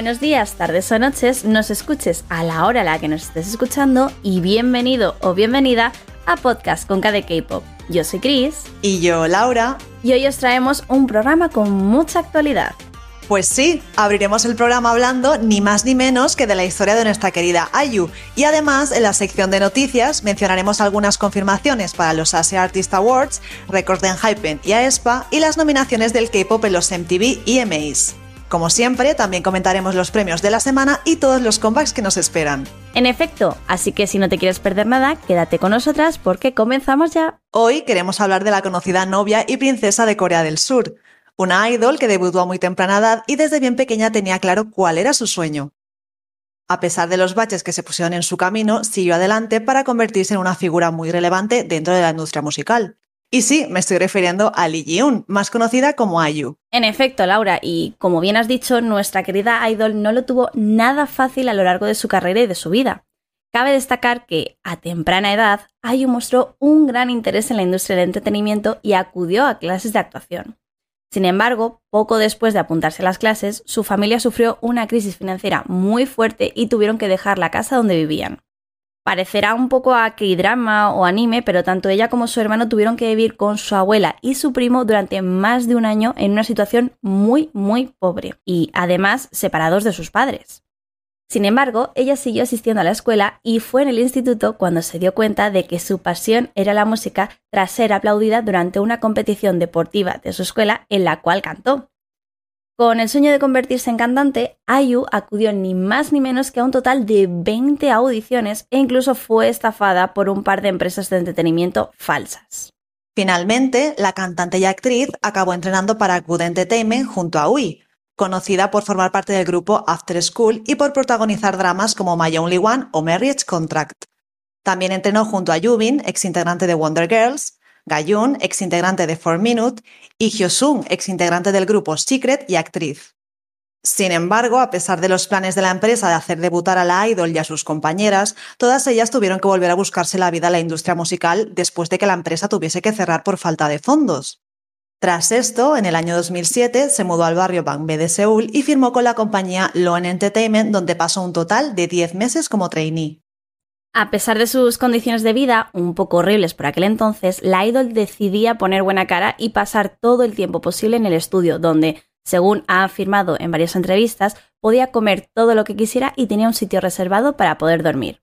Buenos días, tardes o noches, nos escuches a la hora a la que nos estés escuchando y bienvenido o bienvenida a Podcast con KD K-Pop. Yo soy Chris. Y yo, Laura. Y hoy os traemos un programa con mucha actualidad. Pues sí, abriremos el programa hablando ni más ni menos que de la historia de nuestra querida Ayu. Y además, en la sección de noticias mencionaremos algunas confirmaciones para los Asia Artist Awards, récords de Enhypen y aespa y las nominaciones del K-pop en los MTV y EMAs. Como siempre, también comentaremos los premios de la semana y todos los comebacks que nos esperan. En efecto, así que si no te quieres perder nada, quédate con nosotras porque comenzamos ya. Hoy queremos hablar de la conocida novia y princesa de Corea del Sur, una idol que debutó a muy temprana edad y desde bien pequeña tenía claro cuál era su sueño. A pesar de los baches que se pusieron en su camino, siguió adelante para convertirse en una figura muy relevante dentro de la industria musical. Y sí, me estoy refiriendo a Lee Ji-un, más conocida como Ayu. En efecto, Laura, y como bien has dicho, nuestra querida idol no lo tuvo nada fácil a lo largo de su carrera y de su vida. Cabe destacar que, a temprana edad, Ayu mostró un gran interés en la industria del entretenimiento y acudió a clases de actuación. Sin embargo, poco después de apuntarse a las clases, su familia sufrió una crisis financiera muy fuerte y tuvieron que dejar la casa donde vivían. Parecerá un poco a K-drama o anime, pero tanto ella como su hermano tuvieron que vivir con su abuela y su primo durante más de un año en una situación muy, muy pobre, y además separados de sus padres. Sin embargo, ella siguió asistiendo a la escuela y fue en el instituto cuando se dio cuenta de que su pasión era la música tras ser aplaudida durante una competición deportiva de su escuela en la cual cantó. Con el sueño de convertirse en cantante, Ayu acudió ni más ni menos que a un total de 20 audiciones e incluso fue estafada por un par de empresas de entretenimiento falsas. Finalmente, la cantante y actriz acabó entrenando para Good Entertainment junto a Ui, conocida por formar parte del grupo After School y por protagonizar dramas como My Only One o Marriage Contract. También entrenó junto a Yubin, ex integrante de Wonder Girls, Gayun, ex integrante de 4 Minute, y Hyosung, ex integrante del grupo Secret y actriz. Sin embargo, a pesar de los planes de la empresa de hacer debutar a la idol y a sus compañeras, todas ellas tuvieron que volver a buscarse la vida en la industria musical después de que la empresa tuviese que cerrar por falta de fondos. Tras esto, en el año 2007 se mudó al barrio Bangbe de Seúl y firmó con la compañía Loen Entertainment, donde pasó un total de 10 meses como trainee. A pesar de sus condiciones de vida, un poco horribles por aquel entonces, la idol decidía poner buena cara y pasar todo el tiempo posible en el estudio, donde, según ha afirmado en varias entrevistas, podía comer todo lo que quisiera y tenía un sitio reservado para poder dormir.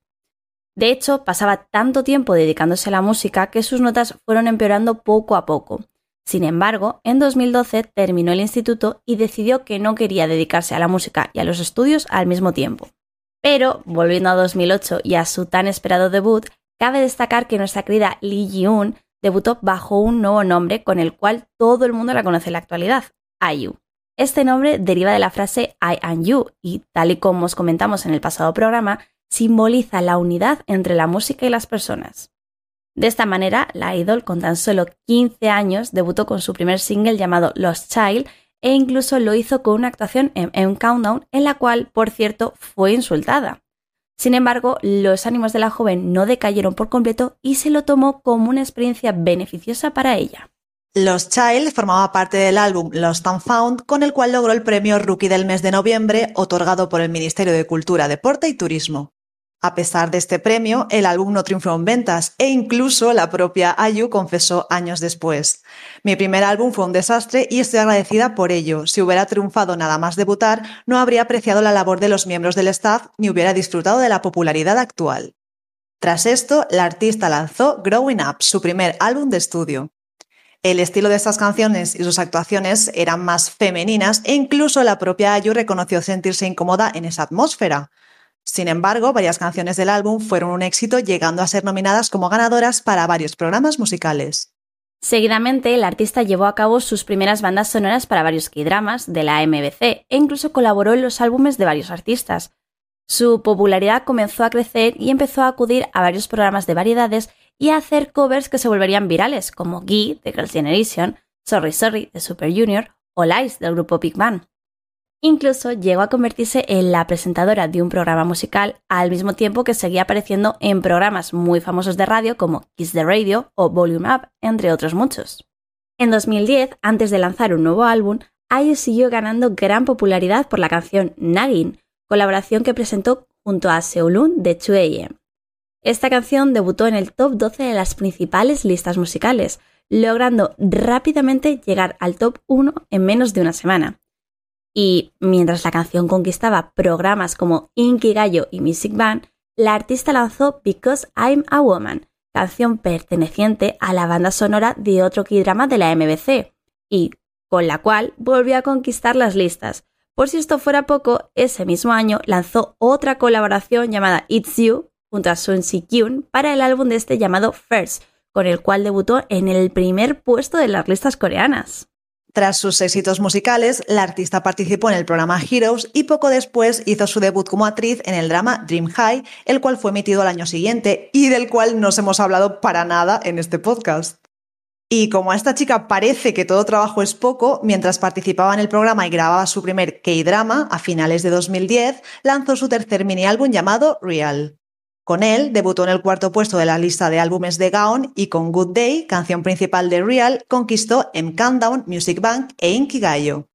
De hecho, pasaba tanto tiempo dedicándose a la música que sus notas fueron empeorando poco a poco. Sin embargo, en 2012 terminó el instituto y decidió que no quería dedicarse a la música y a los estudios al mismo tiempo. Pero, volviendo a 2008 y a su tan esperado debut, cabe destacar que nuestra querida Lee Ji-un debutó bajo un nuevo nombre con el cual todo el mundo la conoce en la actualidad, IU. Este nombre deriva de la frase I am you y, tal y como os comentamos en el pasado programa, simboliza la unidad entre la música y las personas. De esta manera, la idol con tan solo 15 años debutó con su primer single llamado Lost Child e incluso lo hizo con una actuación en Countdown en la cual, por cierto, fue insultada. Sin embargo, los ánimos de la joven no decayeron por completo y se lo tomó como una experiencia beneficiosa para ella. Lost Child formaba parte del álbum Lost and Found, con el cual logró el premio Rookie del mes de noviembre, otorgado por el Ministerio de Cultura, Deporte y Turismo. A pesar de este premio, el álbum no triunfó en ventas e incluso la propia Ayu confesó años después. Mi primer álbum fue un desastre y estoy agradecida por ello. Si hubiera triunfado nada más debutar, no habría apreciado la labor de los miembros del staff ni hubiera disfrutado de la popularidad actual. Tras esto, la artista lanzó Growing Up, su primer álbum de estudio. El estilo de estas canciones y sus actuaciones eran más femeninas e incluso la propia Ayu reconoció sentirse incómoda en esa atmósfera. Sin embargo, varias canciones del álbum fueron un éxito, llegando a ser nominadas como ganadoras para varios programas musicales. Seguidamente, el artista llevó a cabo sus primeras bandas sonoras para varios K-dramas de la MBC e incluso colaboró en los álbumes de varios artistas. Su popularidad comenzó a crecer y empezó a acudir a varios programas de variedades y a hacer covers que se volverían virales, como Gee de Girls' Generation, Sorry Sorry de Super Junior o Lies del grupo Big Bang. Incluso llegó a convertirse en la presentadora de un programa musical al mismo tiempo que seguía apareciendo en programas muy famosos de radio como Kiss the Radio o Volume Up, entre otros muchos. En 2010, antes de lanzar un nuevo álbum, IU siguió ganando gran popularidad por la canción Nagging, colaboración que presentó junto a Seulun de 2AM. Esta canción debutó en el top 12 de las principales listas musicales, logrando rápidamente llegar al top 1 en menos de una semana. Y mientras la canción conquistaba programas como Inkigayo y Music Band, la artista lanzó Because I'm a Woman, canción perteneciente a la banda sonora de otro K-drama de la MBC, y con la cual volvió a conquistar las listas. Por si esto fuera poco, ese mismo año lanzó otra colaboración llamada It's You junto a Sun Si Kyun para el álbum de este llamado First, con el cual debutó en el primer puesto de las listas coreanas. Tras sus éxitos musicales, la artista participó en el programa Heroes y poco después hizo su debut como actriz en el drama Dream High, el cual fue emitido al año siguiente y del cual no hemos hablado para nada en este podcast. Y como a esta chica parece que todo trabajo es poco, mientras participaba en el programa y grababa su primer K-drama a finales de 2010, lanzó su tercer mini álbum llamado Real. Con él debutó en el cuarto puesto de la lista de álbumes de Gaon y con Good Day, canción principal de Real, conquistó M Countdown, Music Bank e Inkigayo.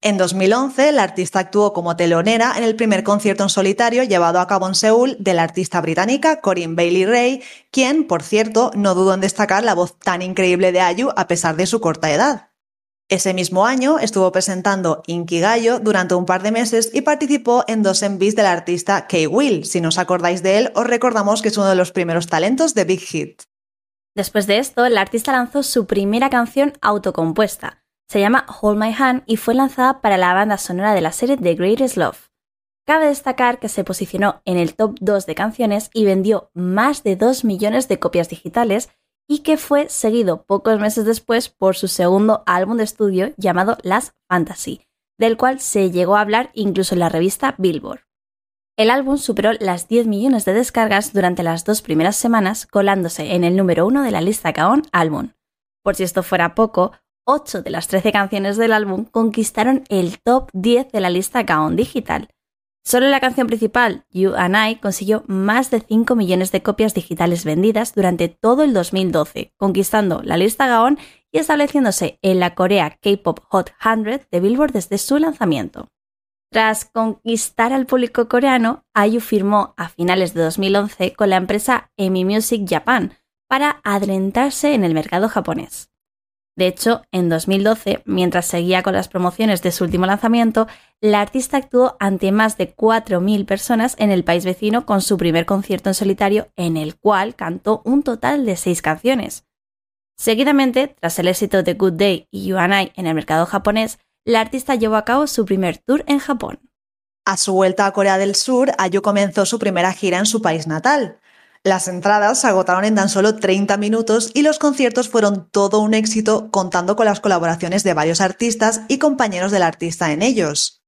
En 2011, la artista actuó como telonera en el primer concierto en solitario llevado a cabo en Seúl de la artista británica Corinne Bailey Ray, quien, por cierto, no dudó en destacar la voz tan increíble de Ayu a pesar de su corta edad. Ese mismo año estuvo presentando Inkigayo durante un par de meses y participó en dos envíos del artista Kay Will. Si no os acordáis de él, os recordamos que es uno de los primeros talentos de Big Hit. Después de esto, la artista lanzó su primera canción autocompuesta. Se llama Hold My Hand y fue lanzada para la banda sonora de la serie The Greatest Love. Cabe destacar que se posicionó en el top 2 de canciones y vendió más de 2 millones de copias digitales y que fue seguido pocos meses después por su segundo álbum de estudio llamado Last Fantasy, del cual se llegó a hablar incluso en la revista Billboard. El álbum superó las 10 millones de descargas durante las dos primeras semanas, colándose en el número uno de la lista Kaon Álbum. Por si esto fuera poco, 8 de las 13 canciones del álbum conquistaron el top 10 de la lista Kaon Digital, Solo la canción principal, You and I, consiguió más de 5 millones de copias digitales vendidas durante todo el 2012, conquistando la lista Gaon y estableciéndose en la Corea K-Pop Hot 100 de Billboard desde su lanzamiento. Tras conquistar al público coreano, IU firmó a finales de 2011 con la empresa EMI Music Japan para adentrarse en el mercado japonés. De hecho, en 2012, mientras seguía con las promociones de su último lanzamiento, la artista actuó ante más de 4.000 personas en el país vecino con su primer concierto en solitario, en el cual cantó un total de seis canciones. Seguidamente, tras el éxito de Good Day y You and I en el mercado japonés, la artista llevó a cabo su primer tour en Japón. A su vuelta a Corea del Sur, Ayu comenzó su primera gira en su país natal. Las entradas se agotaron en tan solo 30 minutos y los conciertos fueron todo un éxito contando con las colaboraciones de varios artistas y compañeros del artista en ellos.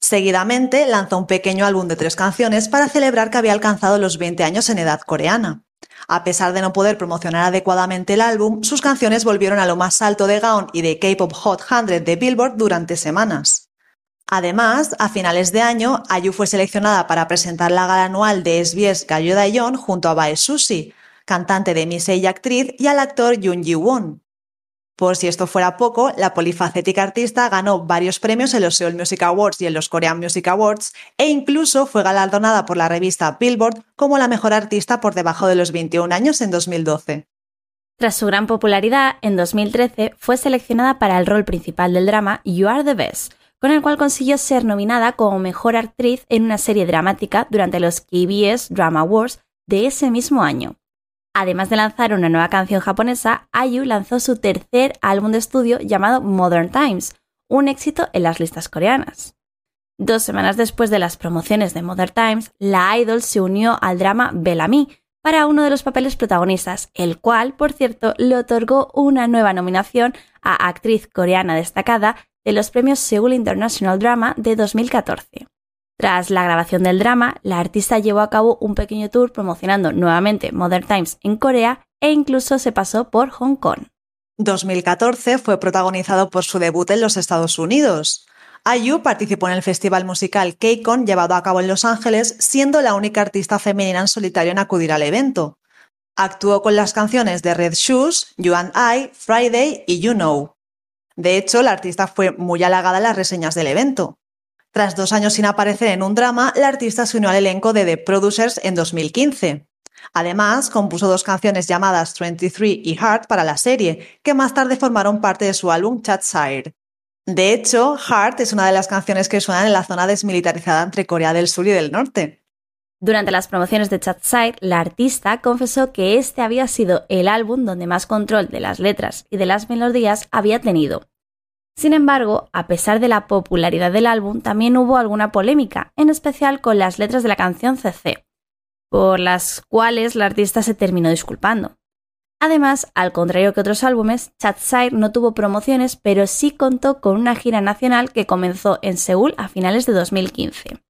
Seguidamente lanzó un pequeño álbum de tres canciones para celebrar que había alcanzado los 20 años en edad coreana. A pesar de no poder promocionar adecuadamente el álbum, sus canciones volvieron a lo más alto de Gaon y de K-Pop Hot 100 de Billboard durante semanas. Además, a finales de año, Ayu fue seleccionada para presentar la gala anual de SBS Gallo Daeyeon junto a Bae Sushi, cantante de Missei y actriz, y al actor Yoon Ji-won. Por si esto fuera poco, la polifacética artista ganó varios premios en los Seoul Music Awards y en los Korean Music Awards e incluso fue galardonada por la revista Billboard como la mejor artista por debajo de los 21 años en 2012. Tras su gran popularidad, en 2013 fue seleccionada para el rol principal del drama You Are the Best, con el cual consiguió ser nominada como mejor actriz en una serie dramática durante los KBS Drama Awards de ese mismo año. Además de lanzar una nueva canción japonesa, Ayu lanzó su tercer álbum de estudio llamado Modern Times, un éxito en las listas coreanas. Dos semanas después de las promociones de Modern Times, la idol se unió al drama Bellamy para uno de los papeles protagonistas, el cual, por cierto, le otorgó una nueva nominación a actriz coreana destacada de los premios Seoul International Drama de 2014. Tras la grabación del drama, la artista llevó a cabo un pequeño tour promocionando nuevamente Modern Times en Corea e incluso se pasó por Hong Kong. 2014 fue protagonizado por su debut en los Estados Unidos. IU participó en el festival musical KCON llevado a cabo en Los Ángeles, siendo la única artista femenina en solitario en acudir al evento. Actuó con las canciones de Red Shoes, You and I, Friday y You Know. De hecho, la artista fue muy halagada en las reseñas del evento. Tras dos años sin aparecer en un drama, la artista se unió al elenco de The Producers en 2015. Además, compuso dos canciones llamadas 23 y Heart para la serie, que más tarde formaron parte de su álbum Chatsire. De hecho, Heart es una de las canciones que suenan en la zona desmilitarizada entre Corea del Sur y del Norte. Durante las promociones de Chatside, la artista confesó que este había sido el álbum donde más control de las letras y de las melodías había tenido. Sin embargo, a pesar de la popularidad del álbum, también hubo alguna polémica, en especial con las letras de la canción CC, por las cuales la artista se terminó disculpando. Además, al contrario que otros álbumes, Chatside no tuvo promociones, pero sí contó con una gira nacional que comenzó en Seúl a finales de 2015.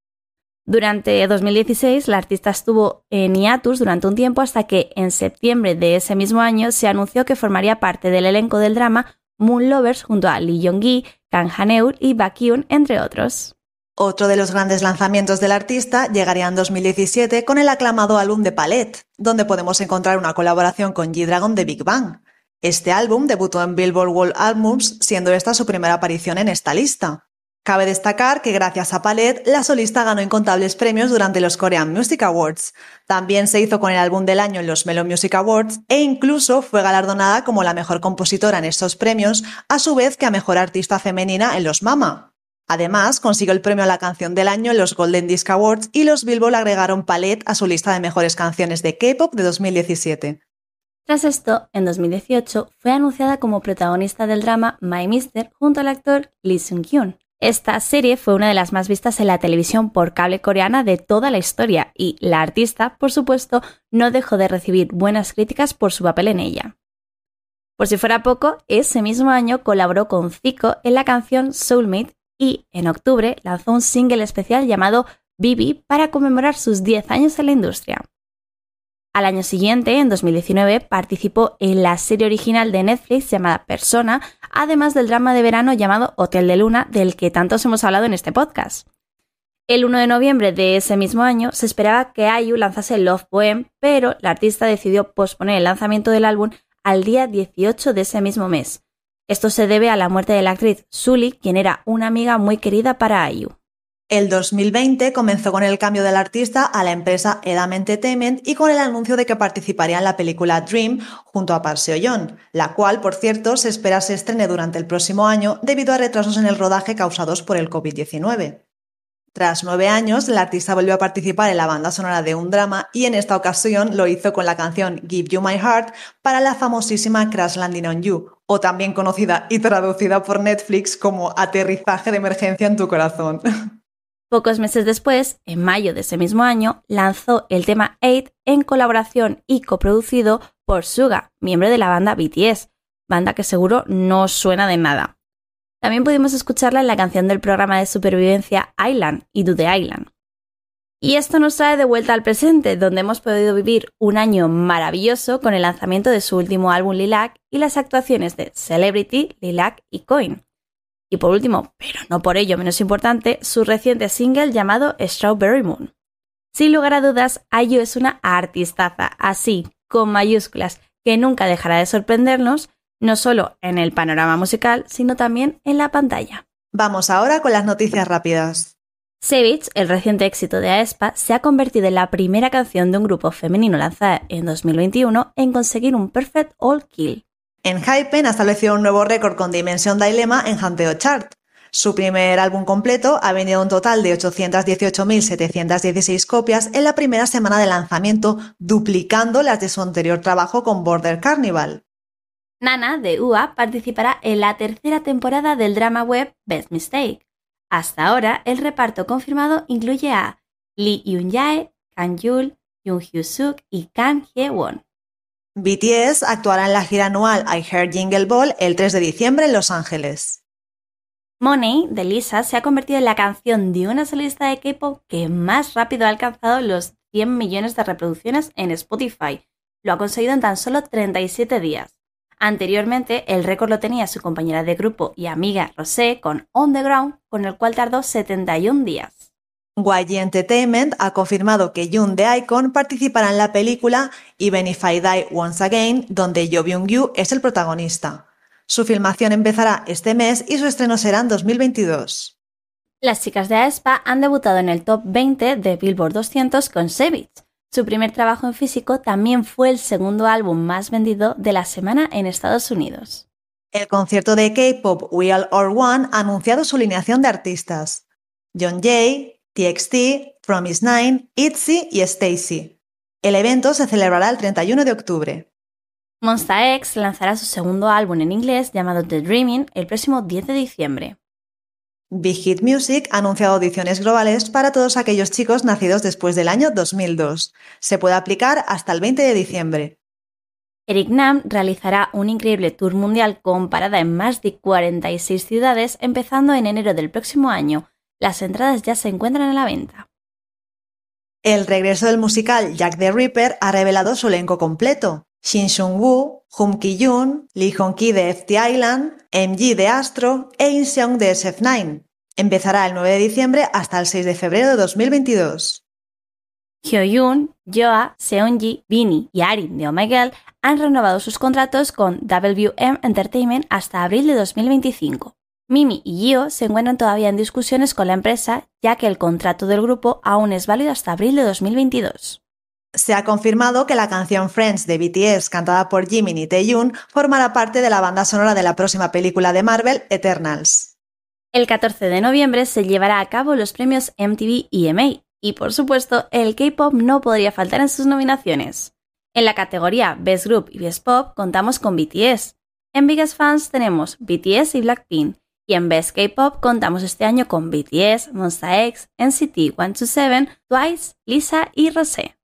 Durante 2016, la artista estuvo en hiatus durante un tiempo hasta que en septiembre de ese mismo año se anunció que formaría parte del elenco del drama Moon Lovers junto a Lee Jong-gi, Kang Han-eul y Baekhyun, entre otros. Otro de los grandes lanzamientos del artista llegaría en 2017 con el aclamado álbum de Palette, donde podemos encontrar una colaboración con G-Dragon de Big Bang. Este álbum debutó en Billboard World Albums, siendo esta su primera aparición en esta lista. Cabe destacar que gracias a Palette, la solista ganó incontables premios durante los Korean Music Awards. También se hizo con el álbum del año en los Melon Music Awards e incluso fue galardonada como la mejor compositora en estos premios, a su vez que a mejor artista femenina en los Mama. Además, consiguió el premio a la canción del año en los Golden Disc Awards y los Billboard agregaron Palette a su lista de mejores canciones de K-pop de 2017. Tras esto, en 2018 fue anunciada como protagonista del drama My Mister junto al actor Lee Sung-kyun. Esta serie fue una de las más vistas en la televisión por cable coreana de toda la historia y la artista, por supuesto, no dejó de recibir buenas críticas por su papel en ella. Por si fuera poco, ese mismo año colaboró con Zico en la canción Soulmate y, en octubre, lanzó un single especial llamado Bibi para conmemorar sus 10 años en la industria. Al año siguiente, en 2019, participó en la serie original de Netflix llamada Persona, además del drama de verano llamado Hotel de Luna, del que tantos hemos hablado en este podcast. El 1 de noviembre de ese mismo año se esperaba que IU lanzase Love Poem, pero la artista decidió posponer el lanzamiento del álbum al día 18 de ese mismo mes. Esto se debe a la muerte de la actriz Sully, quien era una amiga muy querida para IU. El 2020 comenzó con el cambio del artista a la empresa Edam Entertainment y con el anuncio de que participaría en la película Dream junto a Park Seo-joon, la cual, por cierto, se espera se estrene durante el próximo año debido a retrasos en el rodaje causados por el COVID-19. Tras nueve años, la artista volvió a participar en la banda sonora de un drama y en esta ocasión lo hizo con la canción Give You My Heart para la famosísima Crash Landing on You, o también conocida y traducida por Netflix como Aterrizaje de emergencia en tu corazón. Pocos meses después, en mayo de ese mismo año, lanzó el tema 8 en colaboración y coproducido por Suga, miembro de la banda BTS, banda que seguro no suena de nada. También pudimos escucharla en la canción del programa de supervivencia Island y Do the Island. Y esto nos trae de vuelta al presente, donde hemos podido vivir un año maravilloso con el lanzamiento de su último álbum Lilac y las actuaciones de Celebrity, Lilac y Coin. Y por último, pero no por ello menos importante, su reciente single llamado Strawberry Moon. Sin lugar a dudas, Ayu es una artistaza, así, con mayúsculas, que nunca dejará de sorprendernos, no solo en el panorama musical, sino también en la pantalla. Vamos ahora con las noticias rápidas. Savage, el reciente éxito de aespa, se ha convertido en la primera canción de un grupo femenino lanzada en 2021 en conseguir un Perfect All Kill. En Hypen ha establecido un nuevo récord con Dimension Dilemma en Hanteo Chart. Su primer álbum completo ha vendido un total de 818.716 copias en la primera semana de lanzamiento, duplicando las de su anterior trabajo con Border Carnival. Nana, de UA, participará en la tercera temporada del drama web Best Mistake. Hasta ahora, el reparto confirmado incluye a Lee Yoon-jae, Kang Yul, Yoon Hyo-suk y Kang Hye-won. BTS actuará en la gira anual I Heard Jingle Ball el 3 de diciembre en Los Ángeles. Money de Lisa se ha convertido en la canción de una solista de K-pop que más rápido ha alcanzado los 100 millones de reproducciones en Spotify. Lo ha conseguido en tan solo 37 días. Anteriormente, el récord lo tenía su compañera de grupo y amiga Rosé con On the Ground, con el cual tardó 71 días. YG Entertainment ha confirmado que Jun de Icon participará en la película Even If I Die Once Again, donde Jo Byung-gyu es el protagonista. Su filmación empezará este mes y su estreno será en 2022. Las chicas de aespa han debutado en el top 20 de Billboard 200 con Savage. Su primer trabajo en físico también fue el segundo álbum más vendido de la semana en Estados Unidos. El concierto de K-pop We All Are One ha anunciado su alineación de artistas: John Jay, TXT, Promise Nine, ITZY y Stacy. El evento se celebrará el 31 de octubre. Monsta X lanzará su segundo álbum en inglés llamado The Dreaming el próximo 10 de diciembre. Big Hit Music ha anunciado audiciones globales para todos aquellos chicos nacidos después del año 2002. Se puede aplicar hasta el 20 de diciembre. Eric Nam realizará un increíble tour mundial con parada en más de 46 ciudades empezando en enero del próximo año. Las entradas ya se encuentran a la venta. El regreso del musical Jack the Ripper ha revelado su elenco completo. Shin Sung-woo, Hum Ki-yoon, Lee Hong-ki de FT Island, MG de Astro e In Seong de SF9. Empezará el 9 de diciembre hasta el 6 de febrero de 2022. Hyo-yoon, Joa, Seonji, Bini y Arin de Oh Girl han renovado sus contratos con WM Entertainment hasta abril de 2025. Mimi y Gio se encuentran todavía en discusiones con la empresa, ya que el contrato del grupo aún es válido hasta abril de 2022. Se ha confirmado que la canción Friends de BTS, cantada por Jimin y Taehyung, formará parte de la banda sonora de la próxima película de Marvel, Eternals. El 14 de noviembre se llevará a cabo los premios MTV EMA, y por supuesto, el K-pop no podría faltar en sus nominaciones. En la categoría Best Group y Best Pop contamos con BTS. En Biggest Fans tenemos BTS y Blackpink. Y en Best K-Pop contamos este año con BTS, Monsta X, NCT 127, Twice, Lisa y Rosé.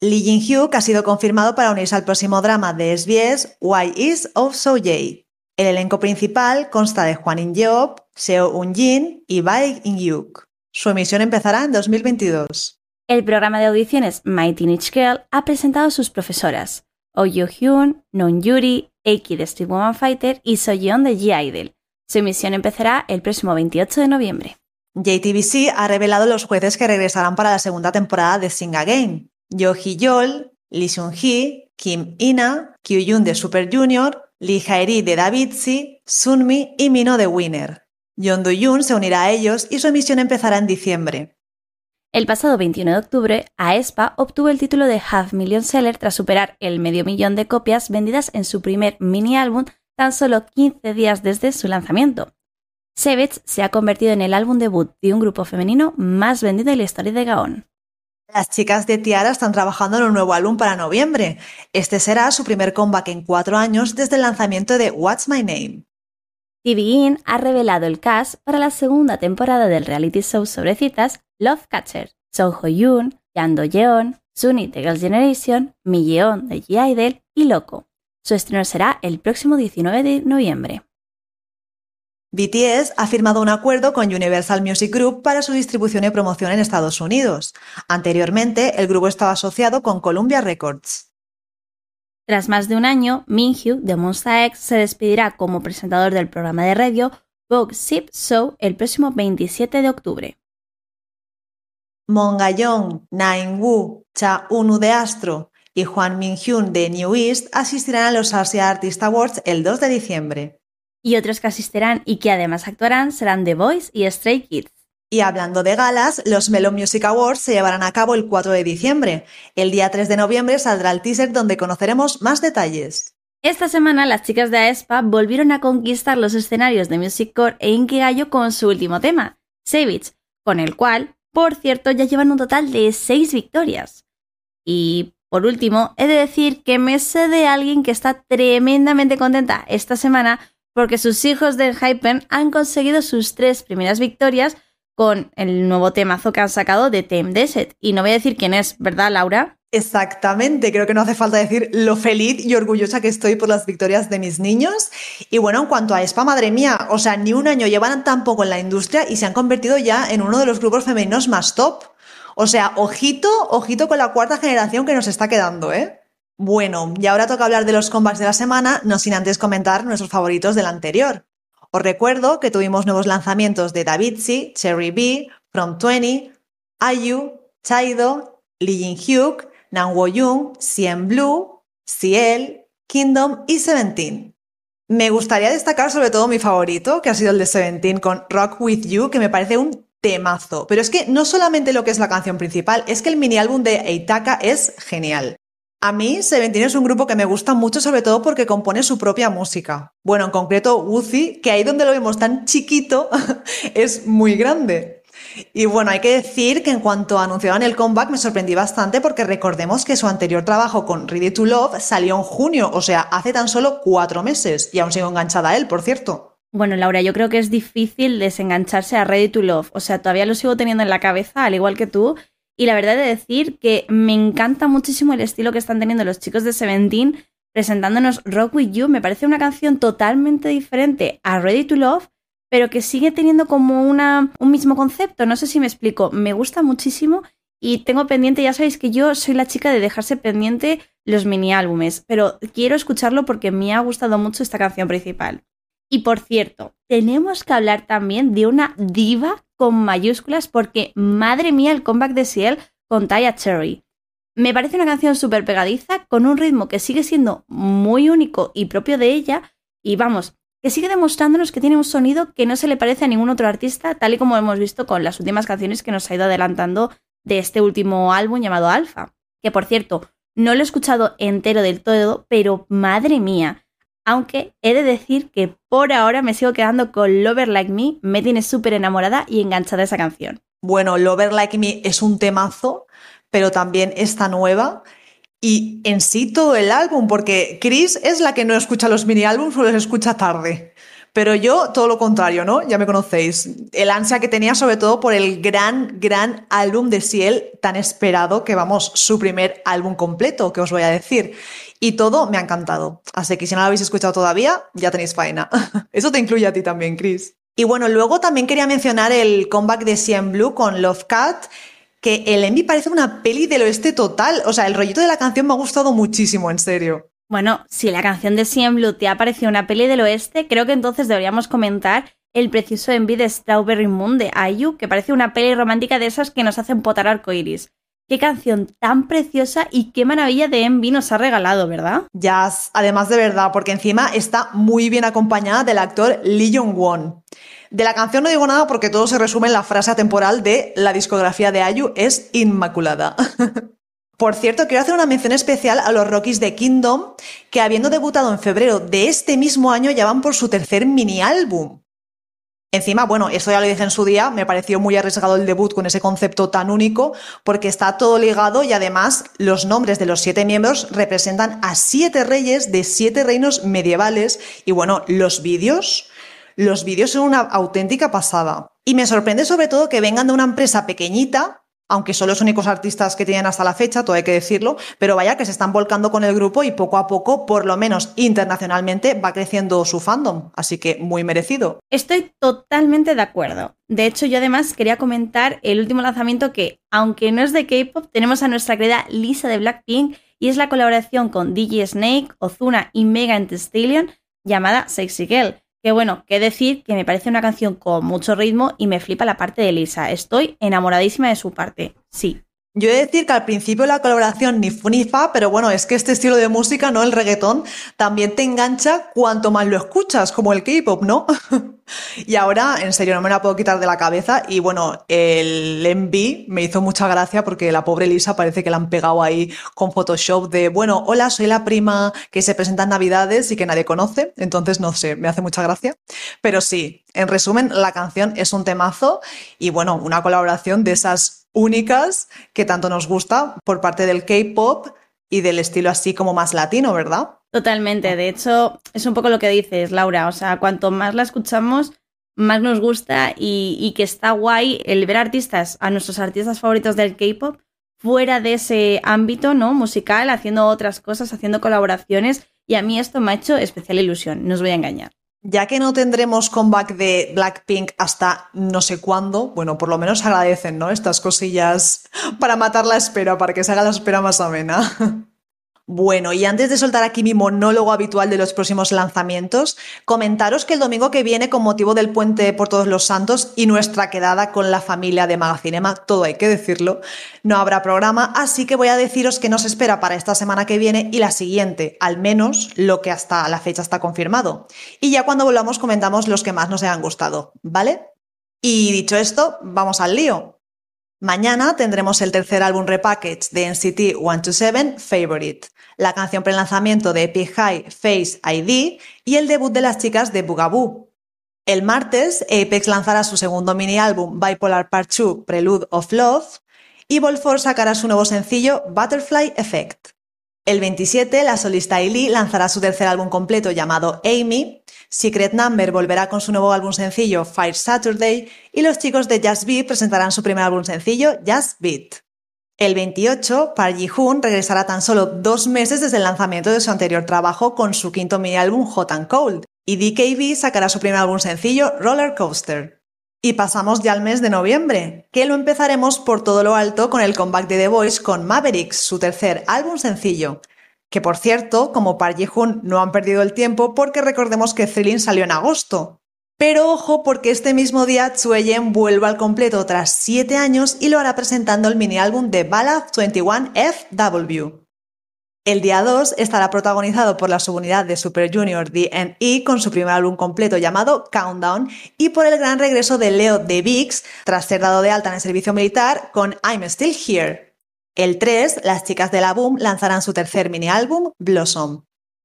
Lee Jin-hyuk ha sido confirmado para unirse al próximo drama de SBS Why Is of So Jae. El elenco principal consta de Hwan In-yeop, Seo Un-jin y Baek In-hyuk. Su emisión empezará en 2022. El programa de audiciones My Teenage Girl ha presentado a sus profesoras, Oh Yoo Hyun, Non Yuri, Eiki de Street Woman Fighter y Soyeon de G-Idol. Su emisión empezará el próximo 28 de noviembre. JTBC ha revelado los jueces que regresarán para la segunda temporada de Sing Again. Yo Hee-yol, Lee Seung-hee, Kim Ina, Kyu-yoon de Super Junior, Lee Hae-ri de Davidsi, Sunmi y Mino de Winner. Yeon Do-yoon se unirá a ellos y su emisión empezará en diciembre. El pasado 21 de octubre, aespa obtuvo el título de Half Million Seller tras superar el medio millón de copias vendidas en su primer mini álbum tan solo 15 días desde su lanzamiento. Savage se ha convertido en el álbum debut de un grupo femenino más vendido en la historia de Gaon. Las chicas de Tiara están trabajando en un nuevo álbum para noviembre. Este será su primer comeback en cuatro años desde el lanzamiento de What's My Name. TVN ha revelado el cast para la segunda temporada del reality show sobre citas Love Catcher. Song Ho-yoon, Yang Do-yeon, Sunny de Girls' Generation, Mi Yeon de G-Idol y Loco. Su estreno será el próximo 19 de noviembre. BTS ha firmado un acuerdo con Universal Music Group para su distribución y promoción en Estados Unidos. Anteriormente, el grupo estaba asociado con Columbia Records. Tras más de un año, Minhyuk de Monsta X se despedirá como presentador del programa de radio Vogue Sip Show el próximo 27 de octubre. Mongayong, Nain-woo, Cha Unu de Astro y Juan Min-hyun de New East asistirán a los Asia Artist Awards el 2 de diciembre. Y otros que asistirán y que además actuarán serán The Voice y Stray Kids. Y hablando de galas, los Melon Music Awards se llevarán a cabo el 4 de diciembre. El día 3 de noviembre saldrá el teaser donde conoceremos más detalles. Esta semana las chicas de aespa volvieron a conquistar los escenarios de Music Core e Inkigayo con su último tema, Savage, con el cual, por cierto, ya llevan un total de 6 victorias. Y por último, he de decir que me sé de alguien que está tremendamente contenta esta semana porque sus hijos de Hypen han conseguido sus tres primeras victorias con el nuevo temazo que han sacado de Tame Desert. Y no voy a decir quién es, ¿verdad, Laura? Exactamente, creo que no hace falta decir lo feliz y orgullosa que estoy por las victorias de mis niños. Y bueno, en cuanto a Espa, madre mía, o sea, ni un año llevan tan poco en la industria y se han convertido ya en uno de los grupos femeninos más top. O sea, ojito, ojito con la cuarta generación que nos está quedando, ¿eh? Bueno, y ahora toca hablar de los comebacks de la semana, no sin antes comentar nuestros favoritos del anterior. Os recuerdo que tuvimos nuevos lanzamientos de Davidsi, Cherry B, From 20, IU, Chaido, Lee Jin-hyuk, Nan Wo-young, Cien Blue, Ciel, Kingdom y Seventeen. Me gustaría destacar sobre todo mi favorito, que ha sido el de Seventeen con Rock With You, que me parece un temazo. Pero es que no solamente lo que es la canción principal, es que el mini álbum de Eitaka es genial. A mí, Seventeen es un grupo que me gusta mucho, sobre todo porque compone su propia música. Bueno, en concreto, Woozy, que ahí donde lo vemos tan chiquito, es muy grande. Y bueno, hay que decir que en cuanto anunciaron el comeback me sorprendí bastante porque recordemos que su anterior trabajo con Ready to Love salió en junio, o sea, hace tan solo cuatro meses, y aún sigo enganchada a él, por cierto. Bueno, Laura, yo creo que es difícil desengancharse a Ready to Love, o sea, todavía lo sigo teniendo en la cabeza, al igual que tú, y la verdad de decir que me encanta muchísimo el estilo que están teniendo los chicos de Seventeen presentándonos Rock With You. Me parece una canción totalmente diferente a Ready to Love, pero que sigue teniendo como una, un mismo concepto. No sé si me explico. Me gusta muchísimo y tengo pendiente, ya sabéis que yo soy la chica de dejarse pendiente los mini álbumes, pero quiero escucharlo porque me ha gustado mucho esta canción principal. Y por cierto, tenemos que hablar también de una diva con mayúsculas porque madre mía el comeback de Ciel con Taya Cherry. Me parece una canción súper pegadiza con un ritmo que sigue siendo muy único y propio de ella y vamos, que sigue demostrándonos que tiene un sonido que no se le parece a ningún otro artista tal y como hemos visto con las últimas canciones que nos ha ido adelantando de este último álbum llamado Alpha. Que por cierto, no lo he escuchado entero del todo, pero madre mía, aunque he de decir que por ahora me sigo quedando con Lover Like Me, me tiene súper enamorada y enganchada esa canción. Bueno, Lover Like Me es un temazo, pero también esta nueva. Y en sí todo el álbum, porque Chris es la que no escucha los mini álbumes o los escucha tarde. Pero yo todo lo contrario, ¿no? Ya me conocéis. El ansia que tenía sobre todo por el gran, gran álbum de Ciel tan esperado, que vamos, su primer álbum completo, que os voy a decir. Y todo me ha encantado. Así que si no lo habéis escuchado todavía, ya tenéis faena. Eso te incluye a ti también, Chris. Y bueno, luego también quería mencionar el comeback de CM Blue con Love Cat, que el Envy parece una peli del oeste total. O sea, el rollito de la canción me ha gustado muchísimo, en serio. Bueno, si la canción de CM Blue te ha parecido una peli del oeste, creo que entonces deberíamos comentar el precioso Envy de Strawberry Moon de Ayu, que parece una peli romántica de esas que nos hacen potar arcoiris. Qué canción tan preciosa y qué maravilla de Envy nos ha regalado, ¿verdad? Ya, además de verdad, porque encima está muy bien acompañada del actor Lee Jong-won. De la canción no digo nada porque todo se resume en la frase temporal de la discografía de Ayu es inmaculada. Por cierto, quiero hacer una mención especial a los Rockies de Kingdom, que habiendo debutado en febrero de este mismo año ya van por su tercer mini álbum. Encima, bueno, eso ya lo dije en su día, me pareció muy arriesgado el debut con ese concepto tan único, porque está todo ligado y además los nombres de los siete miembros representan a siete reyes de siete reinos medievales y bueno, los vídeos, los vídeos son una auténtica pasada. Y me sorprende sobre todo que vengan de una empresa pequeñita aunque son los únicos artistas que tienen hasta la fecha, todo hay que decirlo, pero vaya que se están volcando con el grupo y poco a poco, por lo menos internacionalmente, va creciendo su fandom, así que muy merecido. Estoy totalmente de acuerdo. De hecho, yo además quería comentar el último lanzamiento que, aunque no es de K-pop, tenemos a nuestra querida Lisa de Blackpink y es la colaboración con DJ Snake, Ozuna y Megan Thee Stallion llamada Sexy Girl. Que bueno, qué decir que me parece una canción con mucho ritmo y me flipa la parte de Lisa. Estoy enamoradísima de su parte, sí. Yo he de decir que al principio la colaboración ni fu ni fa, pero bueno, es que este estilo de música, ¿no? El reggaetón, también te engancha cuanto más lo escuchas, como el K-pop, ¿no? y ahora, en serio, no me la puedo quitar de la cabeza. Y bueno, el MV me hizo mucha gracia porque la pobre Lisa parece que la han pegado ahí con Photoshop de, bueno, hola, soy la prima que se presenta en Navidades y que nadie conoce. Entonces, no sé, me hace mucha gracia. Pero sí, en resumen, la canción es un temazo y bueno, una colaboración de esas únicas que tanto nos gusta por parte del K-pop y del estilo así como más latino, ¿verdad? Totalmente. De hecho, es un poco lo que dices, Laura. O sea, cuanto más la escuchamos, más nos gusta y, que está guay el ver artistas, a nuestros artistas favoritos del K-pop, fuera de ese ámbito, ¿no? Musical, haciendo otras cosas, haciendo colaboraciones. Y a mí esto me ha hecho especial ilusión, no os voy a engañar. Ya que no tendremos comeback de Blackpink hasta no sé cuándo, bueno, por lo menos agradecen, ¿no? Estas cosillas para matar la espera, para que se haga la espera más amena. Bueno, y antes de soltar aquí mi monólogo habitual de los próximos lanzamientos, comentaros que el domingo que viene, con motivo del puente por todos los santos y nuestra quedada con la familia de Magacinema, todo hay que decirlo, no habrá programa, así que voy a deciros que nos espera para esta semana que viene y la siguiente, al menos lo que hasta la fecha está confirmado. Y ya cuando volvamos comentamos los que más nos hayan gustado, ¿vale? Y dicho esto, vamos al lío. Mañana tendremos el tercer álbum repackage de NCT 127, Favorite, la canción pre-lanzamiento de Epic High, Face ID y el debut de las chicas de Bugaboo. El martes, Apex lanzará su segundo mini álbum Bipolar Part 2, Prelude of Love, y Volfor sacará su nuevo sencillo Butterfly Effect. El 27, la solista Ailey lanzará su tercer álbum completo llamado Amy, Secret Number volverá con su nuevo álbum sencillo Fire Saturday y los chicos de Just Beat presentarán su primer álbum sencillo Just Beat. El 28, Park Ji-hoon regresará tan solo dos meses desde el lanzamiento de su anterior trabajo con su quinto mini álbum Hot and Cold, y DKB sacará su primer álbum sencillo Roller Coaster. Y pasamos ya al mes de noviembre, que lo empezaremos por todo lo alto con el comeback de The Voice con Mavericks, su tercer álbum sencillo, que por cierto, como Park Ji-hoon no han perdido el tiempo porque recordemos que Thrilling salió en agosto. Pero ojo porque este mismo día Tsueyen vuelve al completo tras 7 años y lo hará presentando el mini álbum de Ballad 21FW. El día 2 estará protagonizado por la subunidad de Super Junior DNE con su primer álbum completo llamado Countdown y por el gran regreso de Leo de Vix tras ser dado de alta en el servicio militar con I'm Still Here. El 3, las chicas de la Boom lanzarán su tercer mini álbum, Blossom.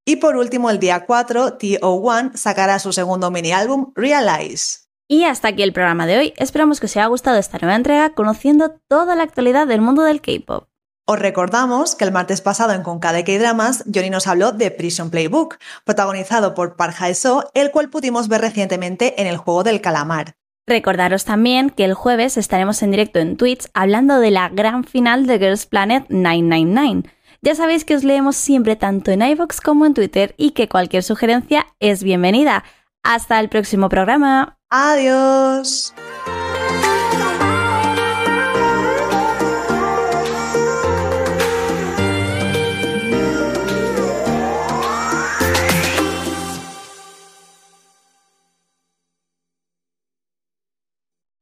Y por último, el día 4, TO1 sacará su segundo mini álbum, Realize. Y hasta aquí el programa de hoy. Esperamos que os haya gustado esta nueva entrega conociendo toda la actualidad del mundo del K-pop. Os recordamos que el martes pasado en Concade K-Dramas, Johnny nos habló de Prison Playbook, protagonizado por Park Hae-soo, el cual pudimos ver recientemente en el juego del calamar. Recordaros también que el jueves estaremos en directo en Twitch hablando de la gran final de Girls Planet 999. Ya sabéis que os leemos siempre tanto en iVoox como en Twitter y que cualquier sugerencia es bienvenida. Hasta el próximo programa. Adiós.